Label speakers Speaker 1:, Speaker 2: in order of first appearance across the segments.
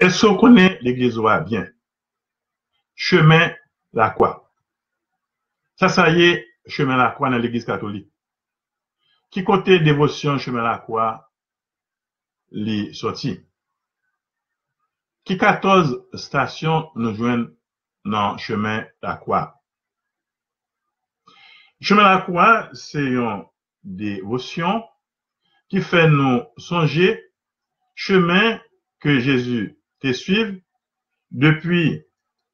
Speaker 1: Est-ce qu'on connaît l'église va bien? Chemin la croix. Ça, ça y est, chemin la croix dans l'église catholique. Qui côté dévotion chemin la croix les sorti? Qui 14 stations nous joignent dans chemin la croix? Chemin la croix, c'est une dévotion qui fait nous songer chemin que Jésus te suive depuis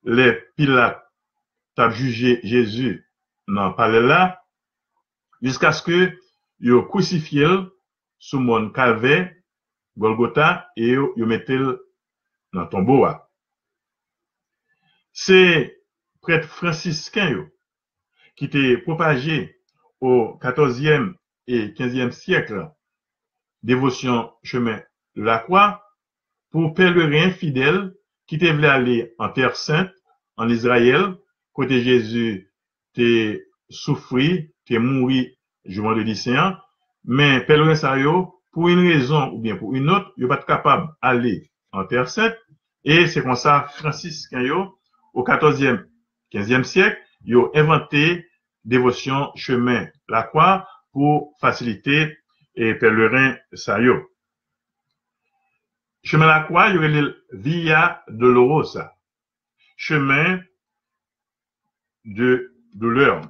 Speaker 1: les pilates t'as jugé Jésus dans palais là jusqu'à ce que yo crucifié sous mon calvaire Golgotha et yo, yo metté dans tombeau C'est prêtre franciscain qui était propagé au 14e et 15e siècle dévotion chemin de la croix pour pèlerins fidèles qui voulu aller en terre sainte, en Israël, côté Jésus t'es souffri, t'es mouru, jour de lycéen, mais pèlerin ça pour une raison ou bien pour une autre, il pas capable d'aller en terre sainte, et c'est comme ça, Francis Caillot, au 14e, 15e siècle, il a inventé dévotion chemin la croix pour faciliter et pèlerin ça Chemin la croix, il y aurait Via Dolorosa. Chemin de douleur.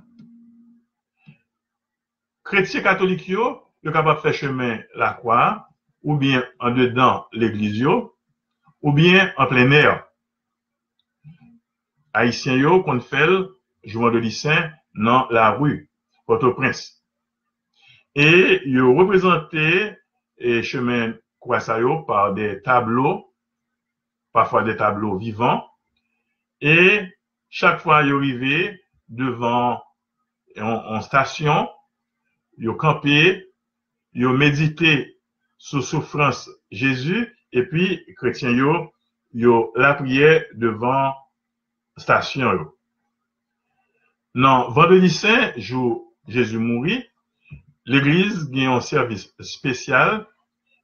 Speaker 1: Chrétien catholique, yo, yo capable de faire chemin la croix, ou bien en dedans l'église, ou bien en plein air. Haïtien yo, qu'on fait jour de lycée dans la rue, Port-au-Prince. Et yo représenté et chemin yo? Par des tableaux, parfois des tableaux vivants, et chaque fois yo arrivé devant en, station, yo campé, yo médité sous souffrance Jésus, et puis chrétien yo, yo la prière devant station. Non, vendredi saint, jour Jésus mourit, l'église gagne un service spécial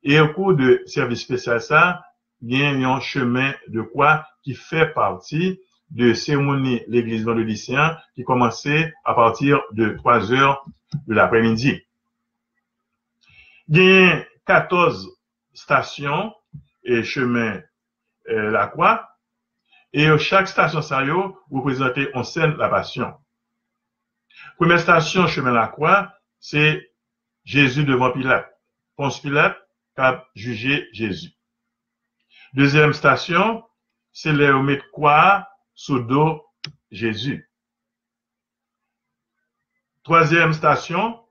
Speaker 1: et au cours de service spécial ça, il y a un chemin de quoi qui fait partie de cérémonie l'église dans le lycéen qui commençait à partir de 3 heures de l'après-midi. Il y a 14 stations et chemin euh, la croix et chaque station ça présentez en scène la passion. Première station chemin la croix, c'est Jésus devant Pilate. Ponce Pilate a jugé Jésus. Deuxième station, c'est les mettre quoi sous dos Jésus. Troisième station,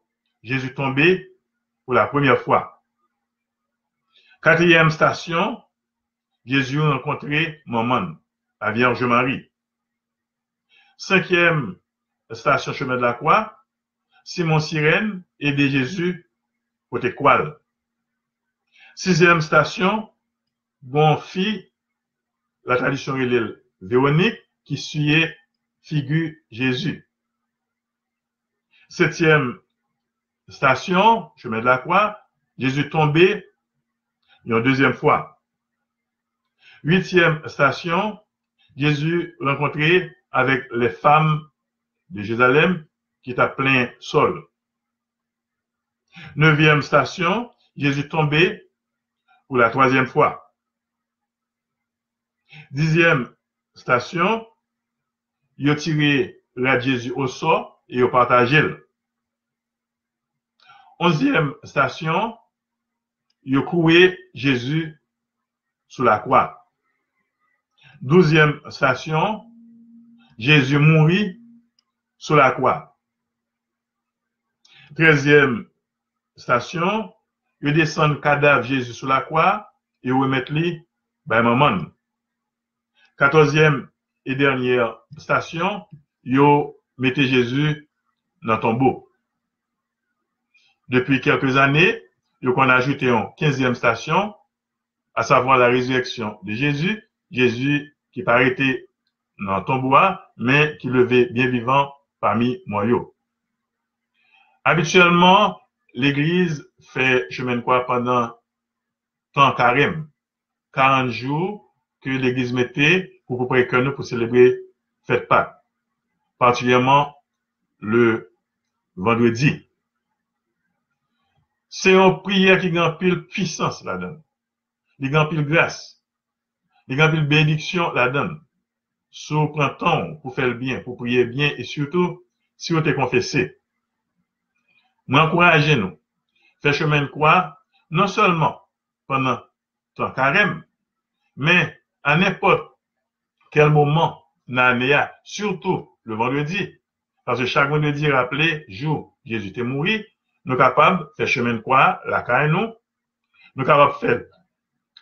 Speaker 1: Jésus tombé pour la première fois. Quatrième station, Jésus rencontré Maman, la Vierge Marie. Cinquième station chemin de la croix, Simon Sirène aidé Jésus côté quoi Sixième station, bon fille, la tradition est Véronique, qui suit figure Jésus. Septième station, chemin de la croix, Jésus tombé une deuxième fois. Huitième station, Jésus rencontré avec les femmes de Jérusalem qui est à plein sol. Neuvième station, Jésus tombé pour la troisième fois. Dixième station, il a tiré la Jésus au sort et il a partagé. Onzième station, il a couru Jésus sous la croix. Douzième station, Jésus mourit sous la croix. Treizième station, yo descend cadavre Jésus sur la croix et remettre lui ben maman. Quatorzième et dernière station, yo mettez Jésus dans tombeau. Depuis quelques années, yo qu'on a ajouté une quinzième station, à savoir la résurrection de Jésus, Jésus qui paraît dans tombeau, mais qui levait bien vivant parmi moi. Habituellement, l'Église fait chemin de croix pendant temps carême, 40 jours que l'Église mettait pour préparer nous pour célébrer fête Pâques, particulièrement le vendredi. C'est une prière qui gagne pile puissance là-dedans. Il gagne pile grâce. Il gagne pile bénédiction là-dedans. Si vous pour faire le bien, pour prier bien et surtout si vous êtes confessé. Moi, encouragez-nous. Faire chemin de croix, non seulement pendant ton carême, mais à n'importe quel moment dans surtout le vendredi. Parce que chaque vendredi rappelé, jour, Jésus était mort, nous sommes capables de faire chemin de croix, la caille nous, nous sommes capables de faire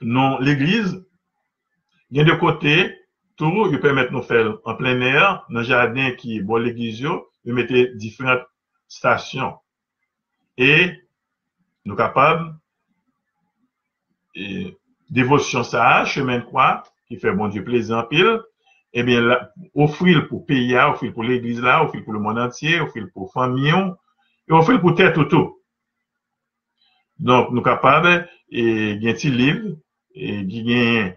Speaker 1: non l'église, il y a de côté, tout, il permet de nous faire en plein air, dans le jardin qui est bon l'église, nous mettez différentes stations. Et nous capables, et, dévotion ça, chemin de croix, qui fait bon Dieu plaisir en pile, eh bien, offrir pour pays, offrir pour l'église là, offrir pour le monde entier, offrir pour famille, et offrir pour terre tout. Donc, nous capables, et a un livre, et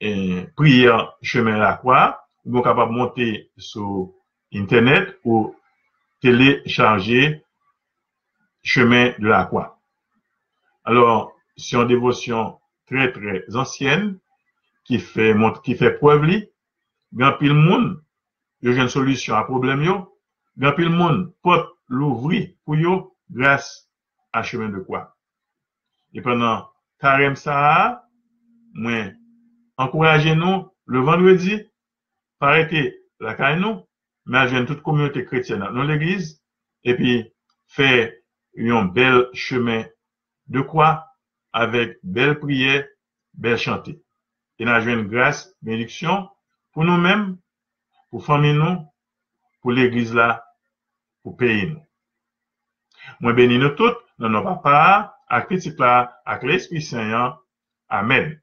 Speaker 1: une prière chemin la croix, nous capables de monter sur Internet ou télécharger chemin de la croix. Alors, c'est une dévotion très, très ancienne, qui fait, qui fait preuve li, grand pile monde, yo une solution à problème yo, grand pile monde peut l'ouvrir pour yo grâce à chemin de quoi. Et pendant carême ça, moi, encouragez-nous le vendredi, arrêter la caille nous, mais à toute communauté chrétienne dans l'église, et puis faire un bel chemin de quoi avec belle prière, belle chantée. Et avons une grâce, bénédiction pour nous-mêmes, pour famille nous, pour l'église là, pour pays nous. Moi bénis nous toutes, dans nos papas, à critique là, à l'Esprit Saint. Amen.